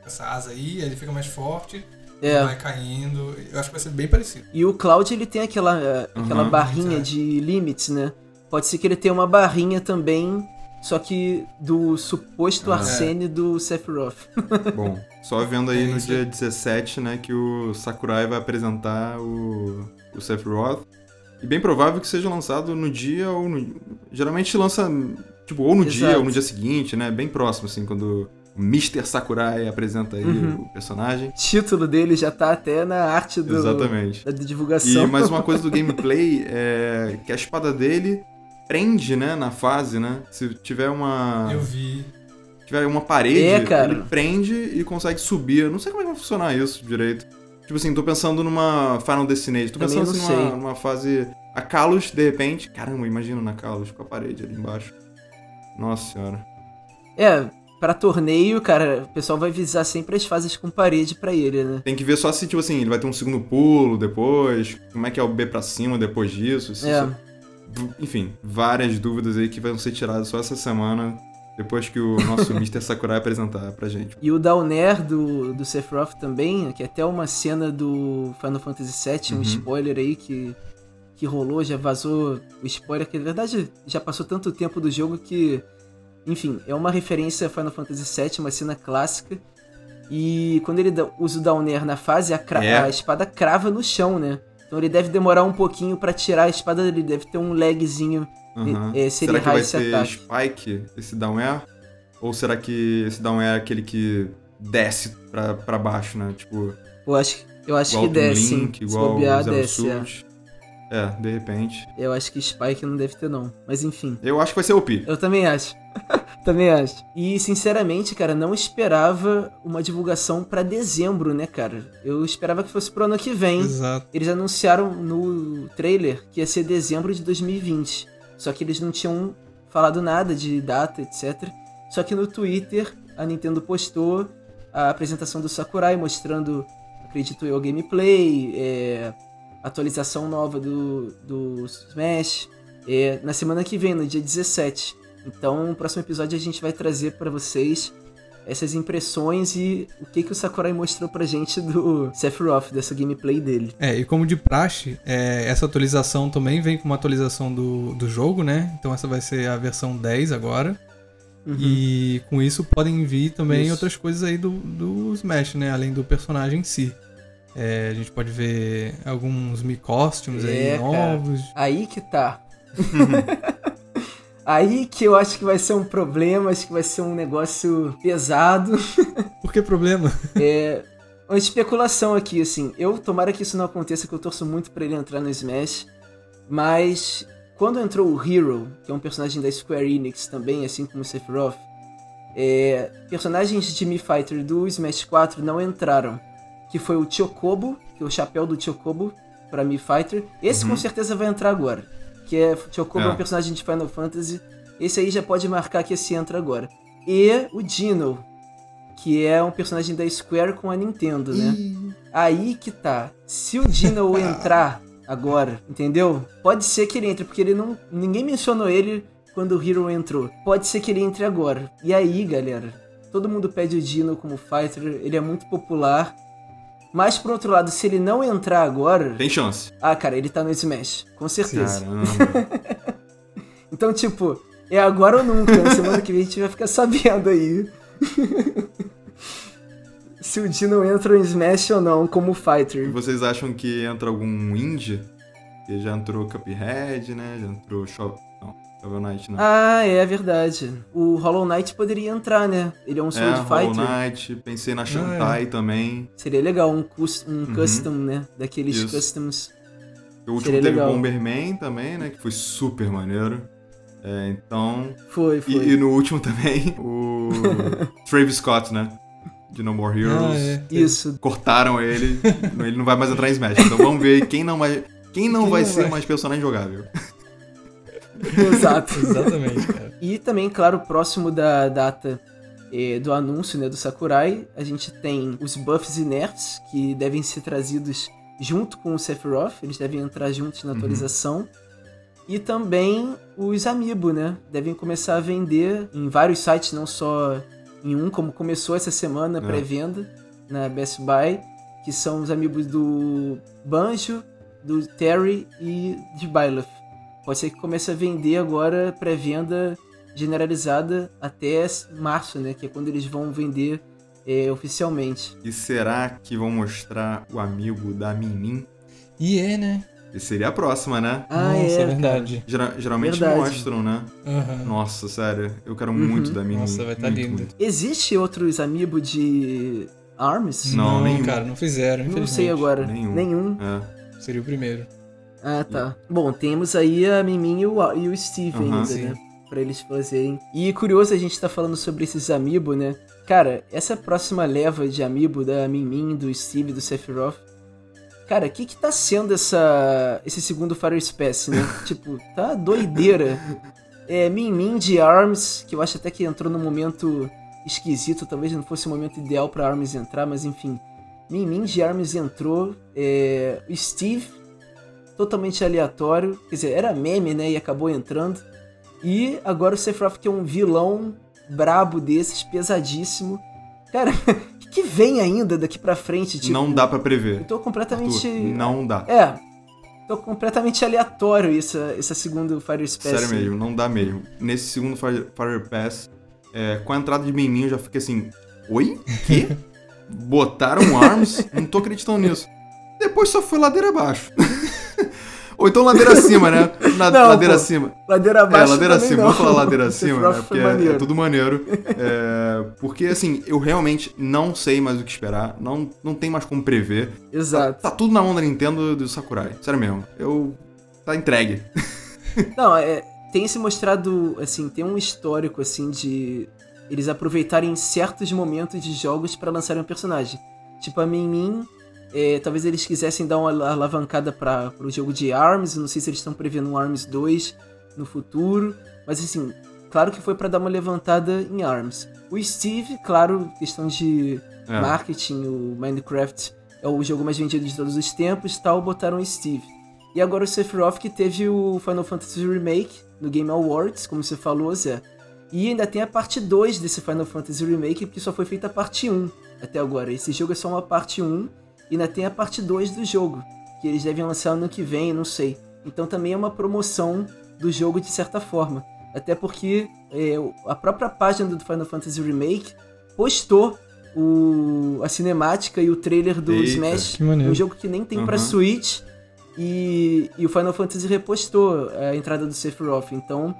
com essa asa aí, aí ele fica mais forte,
É.
vai caindo. Eu acho que vai ser bem parecido.
E o Cloud ele tem aquela, eh, aquela
Uhum,
barrinha
exato.
de limits, né? Pode ser que ele tenha uma barrinha também, só que do suposto
Ah.
Arsene do Sephiroth.
Bom, só vendo aí
É
no dia
aí.
17, né, que o Sakurai vai apresentar o, o Sephiroth. E bem provável que seja lançado no dia ou no... Geralmente lança, tipo, ou no dia
Exato.
ou no dia seguinte, né? Bem próximo, assim, quando o Mr. Sakurai apresenta aí
Uhum.
o personagem.
O título dele já tá até na arte do,
Exatamente.
da divulgação.
E mais uma coisa do gameplay é que a espada dele prende, né, na fase, né? Se tiver uma
Eu vi.
tiver uma parede,
É, cara.
ele prende e consegue subir. Eu não sei como é que vai funcionar isso direito. Tipo assim, tô pensando numa Final Destination. Tô
Também
pensando assim numa, numa fase. A Kalos, de repente. Caramba, imagina na Kalos com a parede ali embaixo. Nossa senhora.
É, pra torneio, cara, o pessoal vai visar sempre as fases com parede pra ele, né?
Tem que ver só se, tipo assim, ele vai ter um segundo pulo depois. Como é que é o B pra cima depois disso. se
É.
isso- Enfim, várias dúvidas aí que vão ser tiradas só essa semana. Depois que o nosso Mr. Sakurai apresentar pra gente.
E o Downer do, do Sephiroth também, que é até uma cena do Final Fantasy VII, um
Uhum.
spoiler aí que, que rolou, já vazou o spoiler, que na verdade já passou tanto tempo do jogo que, enfim, é uma referência a Final Fantasy VII, uma cena clássica. E quando ele usa o Downer na fase, a,
É.
a espada crava no chão, né? Então ele deve demorar um pouquinho pra tirar a espada, ele deve ter um lagzinho. É, se ele
será que
errar
vai
esse ataque.
Spike, esse down air? Ou será que esse down air é aquele que desce pra, pra baixo, né? Tipo,
Eu acho, eu acho
igual
que desce,
Link,
sim. Se
igual
bobear, desce, é.
É, de repente.
Eu acho que Spike não deve ter, não. Mas enfim.
Eu acho que vai ser OP.
Eu também acho. também acho. E, sinceramente, cara, não esperava uma divulgação pra dezembro, né, cara? Eu esperava que fosse pro ano que vem.
Exato.
Eles anunciaram no trailer que ia ser dezembro de 2020. Só que eles não tinham falado nada de data, etc. Só que no Twitter a Nintendo postou a apresentação do Sakurai mostrando, acredito eu, gameplay, é, atualização nova do, do Smash, é, na semana que vem, no dia 17. Então, no próximo episódio a gente vai trazer pra vocês essas impressões e o que, que o Sakurai mostrou pra gente do Sephiroth, dessa gameplay dele.
É, e como de praxe, é, essa atualização também vem com uma atualização do, do jogo, né? Então essa vai ser a versão 10 agora.
Uhum.
E com isso podem vir também
Isso.
outras coisas aí do, do Smash, né? Além do personagem em si. É, a gente pode ver alguns Me Costumes
É,
aí
cara.
novos.
Aí que tá. Aí que eu acho que vai ser um problema, acho que vai ser um negócio pesado.
Por que problema?
É uma especulação aqui, assim. Eu tomara que isso não aconteça, que eu torço muito pra ele entrar no Smash. Mas quando entrou o Hero, que é um personagem da Square Enix também, assim como o Sephiroth, é, personagens de Mi Fighter do Smash 4 não entraram. Que foi o Chocobo, que é o chapéu do Chocobo pra Mi Fighter. Esse
Uhum.
com certeza vai entrar agora. Que é Chocobo é.
É.
um personagem de Final Fantasy. Esse aí já pode marcar que esse entra agora. E o Dino, que é um personagem da Square com a Nintendo, né? Aí que tá. Se o Dino entrar agora, entendeu? Pode ser que ele entre, porque ele não. Ninguém mencionou ele quando o Hero entrou. Pode ser que ele entre agora. E aí, galera? Todo mundo pede o Dino como fighter, ele é muito popular. Mas por outro lado, se ele não entrar agora.
Tem chance.
Ah, cara, ele tá no Smash. Com certeza. Então, tipo, é agora ou nunca. Na semana que vem a gente vai ficar sabendo aí. se o Dino entra no Smash ou não como fighter.
vocês acham que entra algum indie? Que já entrou Cuphead, né? Já entrou Shovel... Shovel Knight não.
Ah, é verdade. O Hollow Knight poderia entrar, né? Ele é um
é,
Sword
Hollow
Fighter.
Knight. Pensei na Shantae também.
Seria legal, um, cus- um
Uhum.
custom, né? Daqueles
Isso.
customs.
O último
Seria
teve
legal.
Bomberman também, né? Que foi super maneiro. É, então...
Foi, foi.
E, e no último também, o Travis Scott, né? De No More Heroes.
Ah, é.
Isso.
Cortaram ele, ele não vai mais entrar em Smash. Então vamos ver quem não vai, quem não
Quem
vai
não
ser
vai?
mais personagem jogável.
Exato.
Exatamente, cara.
E também, claro, próximo da data eh, do anúncio né, do Sakurai, a gente tem os buffs e nerfs que devem ser trazidos junto com o Sephiroth, eles devem entrar juntos na
Uhum.
atualização. E também os Amiibo, né? Devem começar a vender em vários sites, não só em um, como começou essa semana,
É.
pré-venda, na Best Buy, que são os Amiibos do Banjo, do Terry e de Byleth. Pode ser que comece a vender agora pré-venda generalizada até março, né? Que é quando eles vão vender é, oficialmente.
E será que vão mostrar o amigo da Mimin?
E é, né?
E seria a próxima, né?
Ah,
Nossa,
é,
verdade.
Gera- geralmente
Verdade.
mostram, né?
Aham.
Nossa, sério. Eu quero
Uhum.
muito da Mimin.
Nossa, vai tá
muito,
lindo.
muito.
Existe outros amiibo de ARMS?
Não, nenhum.
cara, não fizeram,
Não sei agora.
Nenhum.
Nenhum.
É.
Seria o primeiro.
Ah, tá. Bom, temos aí a Mimin e o, e o Steve
Aham,
ainda,
sim.
né? Pra eles fazerem. E curioso a gente tá falando sobre esses amiibo, né? Cara, essa próxima leva de amiibo da Mimin, do Steve, do Sephiroth. Cara, o que que tá sendo essa, esse segundo Fire Space, né? tipo, tá doideira. É, Mimin de ARMS, que eu acho até que entrou num momento esquisito, talvez não fosse o momento ideal pra ARMS entrar, mas enfim. Mimin de ARMS entrou. É, o Steve, totalmente aleatório. Quer dizer, era meme, né? E acabou entrando. E agora o Sephiroth, que é um vilão brabo desses, pesadíssimo. Cara, o que, que vem ainda daqui pra frente? Tipo,
não dá pra
Eu
prever.
tô completamente.
Arthur, não dá.
É. Tô completamente aleatório essa, essa segunda Fire Space.
Sério mesmo, não dá mesmo. Nesse segundo Fire, Fire Pass, é, com a entrada de Mimin, eu já fiquei assim: Oi? Quê? Botaram arms? Não tô acreditando nisso. Depois só foi ladeira abaixo. Ou então ladeira acima, né? Na,
Não,
ladeira
pô.
acima.
Ladeira
É,
abaixo.
ladeira
também
acima.
não.
Vamos falar ladeira acima, né? Porque é, é tudo maneiro. É, porque, assim, eu realmente não sei mais o que esperar. Não, não tem mais como prever. Tá,
Exato.
tá tudo na mão da Nintendo do Sakurai. Sério mesmo. Eu. Tá entregue.
Não, é, tem se mostrado, assim, tem um histórico, assim, de eles aproveitarem certos momentos de jogos pra lançarem um personagem. Tipo, a Min é, talvez eles quisessem dar uma ala- alavancada para o jogo de ARMS, não sei se eles estão prevendo um ARMS 2 no futuro, mas assim, claro que foi pra dar uma levantada em ARMS. O Steve, claro, questão de
É.
marketing, o Minecraft é o jogo mais vendido de todos os tempos, tal, botaram o Steve. E agora o Sephiroth que teve o Final Fantasy Remake no Game Awards, como você falou, Zé. E ainda tem a parte 2 desse Final Fantasy Remake, porque só foi feita a parte 1 até agora. Esse jogo é só uma parte 1 e ainda tem a parte 2 do jogo, que eles devem lançar ano que vem, não sei. Então também é uma promoção do jogo de certa forma. Até porque é, a própria página do Final Fantasy Remake postou o, a cinemática e o trailer do
Eita.
Smash, um jogo que nem tem pra
Uhum.
Switch, e, e o Final Fantasy repostou a entrada do Sephiroth. Então,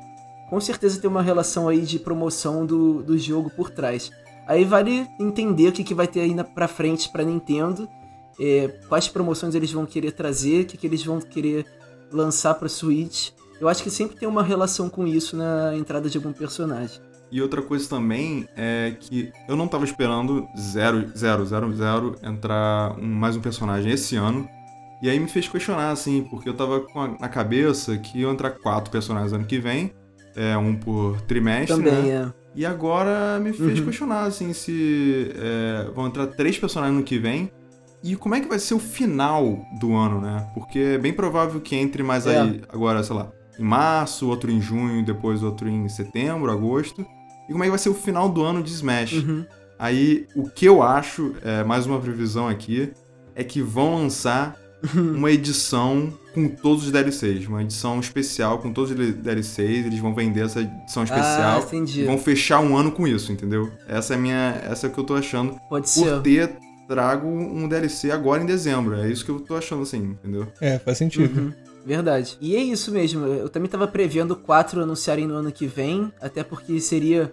com certeza tem uma relação aí de promoção do, do jogo por trás. Aí vale entender o que, que vai ter aí na, pra frente pra Nintendo, é, quais promoções eles vão querer trazer, o que, que eles vão querer lançar pra Switch. Eu acho que sempre tem uma relação com isso na entrada de algum personagem.
E outra coisa também é que eu não tava esperando zero, zero, zero, zero entrar um, mais um personagem esse ano. E aí me fez questionar, assim, porque eu tava com a, na cabeça que iam entrar quatro personagens ano que vem, é, um por trimestre,
Também,
né?
é.
E agora me fez
Uhum.
questionar, assim, se é, vão entrar três personagens no que vem. E como é que vai ser o final do ano, né? Porque é bem provável que entre mais
É.
aí, agora, sei lá, em março, outro em junho, depois outro em setembro, agosto. E como é que vai ser o final do ano de Smash?
Uhum.
Aí, o que eu acho, é, mais uma previsão aqui, é que vão lançar uma edição com todos os DLCs. Uma edição especial com todos os DLCs. Eles vão vender essa edição
Ah,
especial.
entendi.
e vão fechar um ano com isso, entendeu? Essa é a minha. Essa é o que eu tô achando.
Pode
Por
ser.
ter trago um DLC agora em dezembro. É isso que eu tô achando, assim, entendeu?
É, faz sentido.
Uhum, Verdade. E é isso mesmo. Eu também tava prevendo quatro anunciarem no ano que vem, até porque seria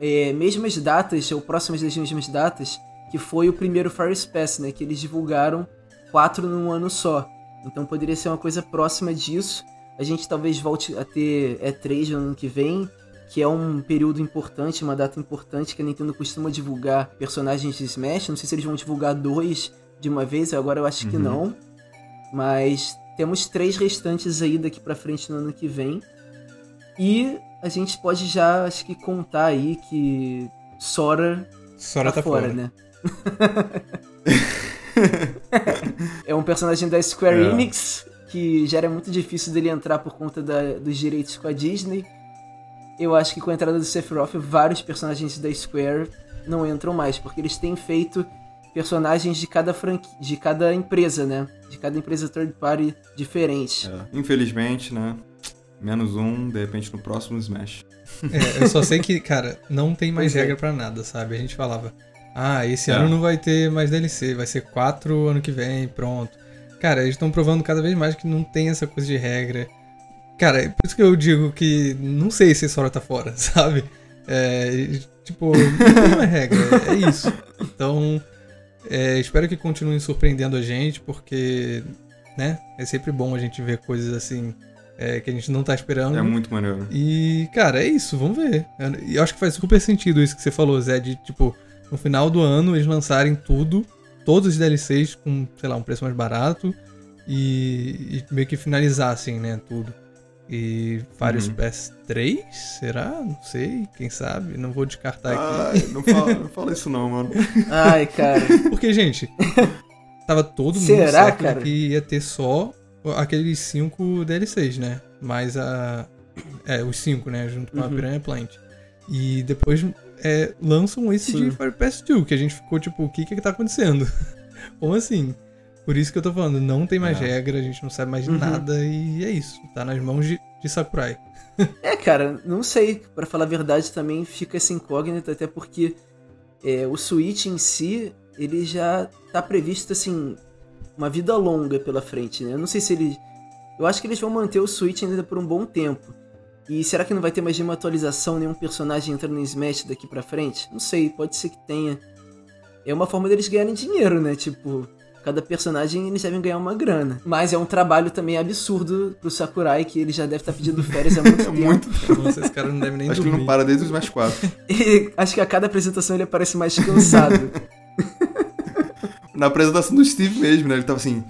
é, mesmas datas, ou próximas das mesmas datas, que foi o primeiro Fire Pass, né? Que eles divulgaram quatro num ano só. Então poderia ser uma coisa próxima disso. A gente talvez volte a ter E3 no ano que vem, que é um período importante, uma data importante que a Nintendo costuma divulgar personagens de Smash. Não sei se eles vão divulgar dois de uma vez, agora eu acho que
Uhum.
não. Mas temos três restantes aí daqui pra frente no ano que vem. E a gente pode já, acho que, contar aí que Sora
Sora
tá,
tá
fora,
fora.
né? é um personagem da Square
É.
Enix que já era muito difícil dele entrar por conta da- dos direitos com a Disney. Eu acho que com a entrada do Sephiroth, vários personagens da Square não entram mais, porque eles têm feito personagens de cada franqui... de cada empresa, né? De cada empresa third party diferente.
Infelizmente, né? Menos um, de repente, no próximo Smash.
É, eu só sei que, cara, não tem mais
Pois é.
regra pra nada, sabe? A gente falava, ah, esse
É.
ano não vai ter mais DLC, vai ser quatro ano que vem, pronto. Cara, eles estão provando cada vez mais que não tem essa coisa de regra. Cara, é por isso que eu digo que não sei se Sora tá fora, sabe? É, tipo, não tem mais regra, é isso. Então, é, espero que continuem surpreendendo a gente, porque, né, é sempre bom a gente ver coisas assim é, que a gente não tá esperando.
É muito maneiro.
E, cara, é isso, vamos ver. E eu acho que faz super sentido isso que você falou, Zé, de, tipo, no final do ano eles lançarem tudo, todos os DLCs com, sei lá, um preço mais barato e, e meio que finalizar, assim, né, tudo. E Fire
Uhum.
Pass 3? Será? Não sei, quem sabe? Não vou descartar aqui.
Ai, não fala, não fala isso não, mano.
Ai, cara.
Porque, gente, tava todo mundo
Será,
certo
cara?
que ia ter só aqueles cinco DLCs, né? Mais a. É, os cinco, né? Junto com a
Uhum.
Piranha Plant. E depois é, lançam esse
Sim.
de Fire Pass 2, que a gente ficou tipo, o que que tá acontecendo? Como assim? Por isso que eu tô falando, não tem mais
É.
regra, a gente não sabe mais de
Uhum.
nada e é isso. Tá nas mãos de, de Sakurai.
É, cara, não sei. Pra falar a verdade, também fica essa incógnita, até porque é, o Switch em si, ele já tá previsto, assim, uma vida longa pela frente, né? Eu não sei se ele. Eu acho que eles vão manter o Switch ainda por um bom tempo. E será que não vai ter mais nenhuma atualização, nenhum personagem entrando em Smash daqui pra frente? Não sei, pode ser que tenha. É uma forma deles ganharem dinheiro, né? Tipo, cada personagem eles devem ganhar uma grana. Mas é um trabalho também absurdo pro Sakurai, que ele já deve estar pedindo férias há muito
É
tempo.
muito.
Nossa, esse cara não deve nem
Acho que ele
dormir.
não para desde os Smash 4.
E acho que a cada apresentação ele aparece mais cansado.
Na apresentação do Steve mesmo, né? Ele tava assim.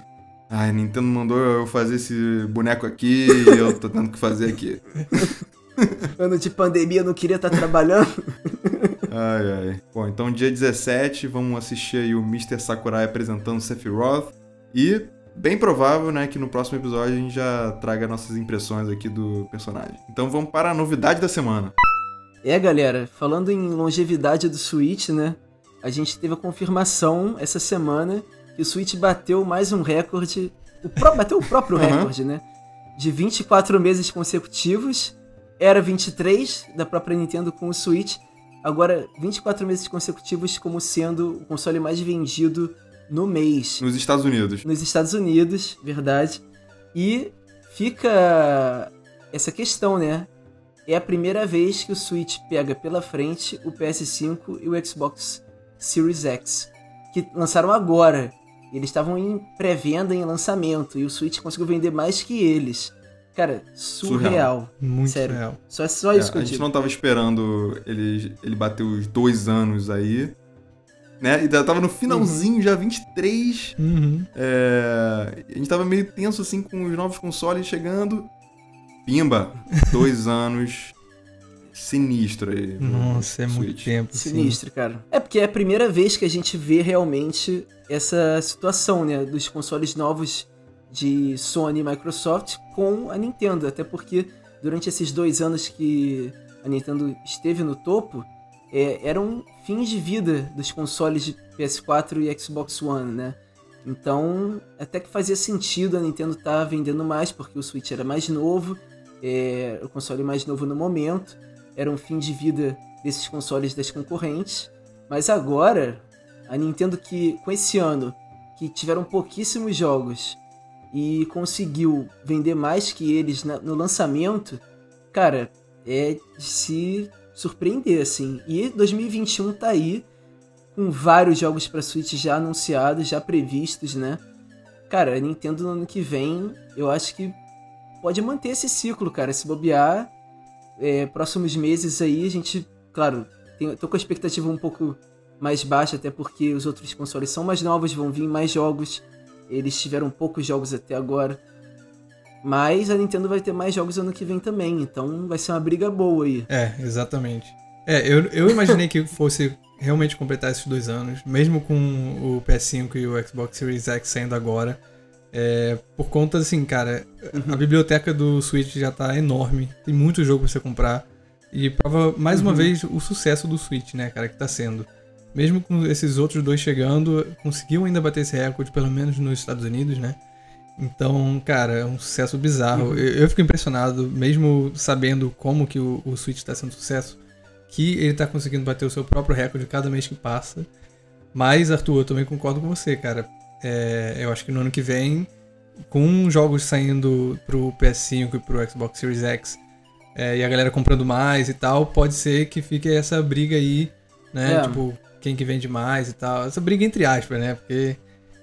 Ai, Nintendo mandou eu fazer esse boneco aqui e eu tô tendo que fazer aqui.
ano de pandemia, eu não queria estar trabalhando.
Ai, ai. Bom, então dia 17, vamos assistir aí o Mr. Sakurai apresentando Sephiroth. E bem provável, né, que no próximo episódio a gente já traga nossas impressões aqui do personagem. Então vamos para a novidade da semana.
É, galera, falando em longevidade do Switch, né? A gente teve a confirmação essa semana que o Switch bateu mais um recorde. O bateu o próprio
Uhum.
recorde, né? De 24 meses consecutivos. Era 23 da própria Nintendo com o Switch. Agora, 24 meses consecutivos como sendo o console mais vendido no mês.
Nos Estados Unidos.
nos Estados Unidos, verdade. E fica essa questão, né? É a primeira vez que o Switch pega pela frente o PS5 e o Xbox Series X, que lançaram agora. Eles estavam em pré-venda, em lançamento, e o Switch conseguiu vender mais que eles. Cara, surreal.
Muito
Sério.
real.
Só, só isso
É,
que eu
a gente não tava esperando ele, ele bater os dois anos aí. Né? E tava no finalzinho, já 23.
Uhum.
É, a gente tava meio tenso assim com os novos consoles chegando. Pimba, dois anos. Sinistro aí. no
Nossa, é muito tempo. sim.
Sinistro, cara. É porque é a primeira vez que a gente vê realmente essa situação, né? Dos consoles novos de Sony e Microsoft com a Nintendo. Até porque durante esses dois anos que a Nintendo esteve no topo, é, eram fins de vida dos consoles de PS4 e Xbox One, né? Então, até que fazia sentido a Nintendo estar vendendo mais, porque o Switch era mais novo, é, o console mais novo no momento, era um fim de vida desses consoles das concorrentes. Mas agora, a Nintendo que com esse ano, que tiveram pouquíssimos jogos e conseguiu vender mais que eles na- no lançamento, cara, é de se surpreender, assim. E 2021 tá aí, com vários jogos pra Switch já anunciados, já previstos, né? Cara, a Nintendo no ano que vem, eu acho que pode manter esse ciclo, cara. Se bobear, é, próximos meses aí, a gente, claro, tem, tô com a expectativa um pouco mais baixa, até porque os outros consoles são mais novos, vão vir mais jogos. Eles tiveram poucos jogos até agora. Mas a Nintendo vai ter mais jogos ano que vem também, então vai ser uma briga boa aí.
É, exatamente. É, eu, eu imaginei que fosse realmente completar esses dois anos, mesmo com o PS5 e o Xbox Series X saindo agora. É, por conta, assim, cara, a biblioteca do Switch já tá enorme, tem muito jogo pra você comprar. E prova mais uma
Uhum.
vez o sucesso do Switch, né, cara, que tá sendo. Mesmo com esses outros dois chegando, conseguiu ainda bater esse recorde, pelo menos nos Estados Unidos, né? Então, cara, é um sucesso bizarro.
Uhum.
Eu, eu fico impressionado, mesmo sabendo como que o, o Switch tá sendo sucesso, que ele tá conseguindo bater o seu próprio recorde cada mês que passa. Mas, Arthur, eu também concordo com você, cara. É, eu acho que no ano que vem, com jogos saindo pro PS5 e pro Xbox Series X, é, e a galera comprando mais e tal, pode ser que fique essa briga aí, né?
É.
Tipo, quem que vende mais e tal. Essa briga entre aspas, né? Porque,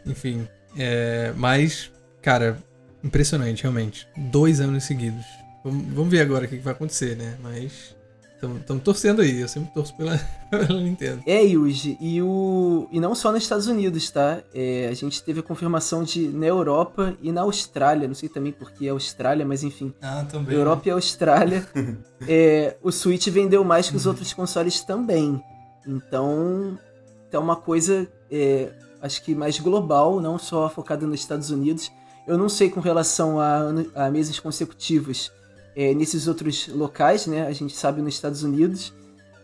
enfim. É, mas, cara, impressionante, realmente. Dois anos seguidos. Vamos, vamos ver agora o que, que vai acontecer, né? Mas estamos torcendo aí. Eu sempre torço pela, pela Nintendo.
É, Yuji, e, o... e não só nos Estados Unidos, tá? É, a gente teve a confirmação de na Europa e na Austrália, não sei também porque é Austrália, mas enfim.
Ah, também.
Europa e Austrália, é, o Switch vendeu mais que os outros consoles também. Então, é uma coisa, é, acho que mais global, não só focada nos Estados Unidos. Eu não sei com relação a, a meses consecutivos é, nesses outros locais, né? A gente sabe nos Estados Unidos,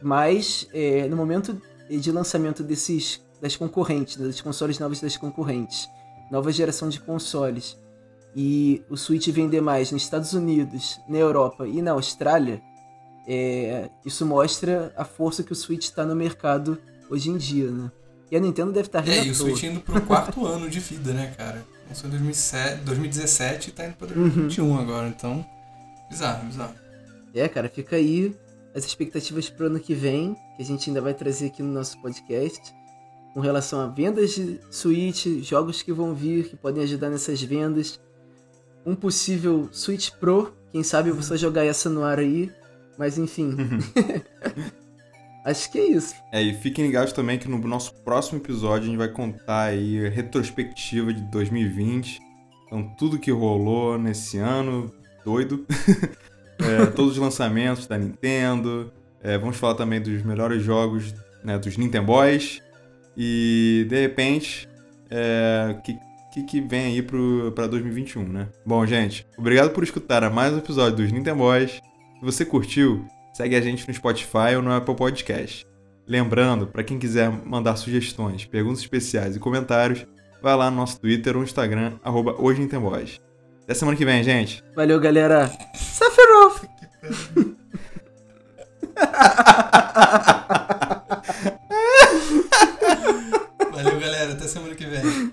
mas é, no momento de lançamento desses das concorrentes, dos consoles novos das concorrentes, nova geração de consoles, e o Switch vender mais nos Estados Unidos, na Europa e na Austrália, é, isso mostra a força que o Switch está no mercado hoje em dia, né? E a Nintendo deve estar rindo
É,
à
e o. Switch indo pro quarto ano de vida, né, cara? Começou em 2007, 2017 e tá indo pra
Uhum.
2021 agora, então. Bizarro, bizarro.
É, cara, fica aí as expectativas pro ano que vem, que a gente ainda vai trazer aqui no nosso podcast, com relação a vendas de Switch, jogos que vão vir, que podem ajudar nessas vendas, um possível Switch Pro, quem sabe você jogar essa no ar aí, mas enfim. Acho que é isso.
É, e fiquem ligados também que no nosso próximo episódio a gente vai contar aí a retrospectiva de 2020. Então, tudo que rolou nesse ano, doido. É, todos os lançamentos da Nintendo. É, vamos falar também dos melhores jogos né, dos Nintendo Boys. E, de repente, é, o que, que, que vem aí pro, pra 2021, né? Bom, gente, obrigado por escutar a mais um episódio dos Nintendo Boys. Se você curtiu, segue a gente no Spotify ou no Apple Podcast. Lembrando, para quem quiser mandar sugestões, perguntas especiais e comentários, vai lá no nosso Twitter ou Instagram, arroba hoje Nintendo Até semana que vem, gente!
Valeu, galera. Sephiroth!
Valeu, galera. Até semana que vem.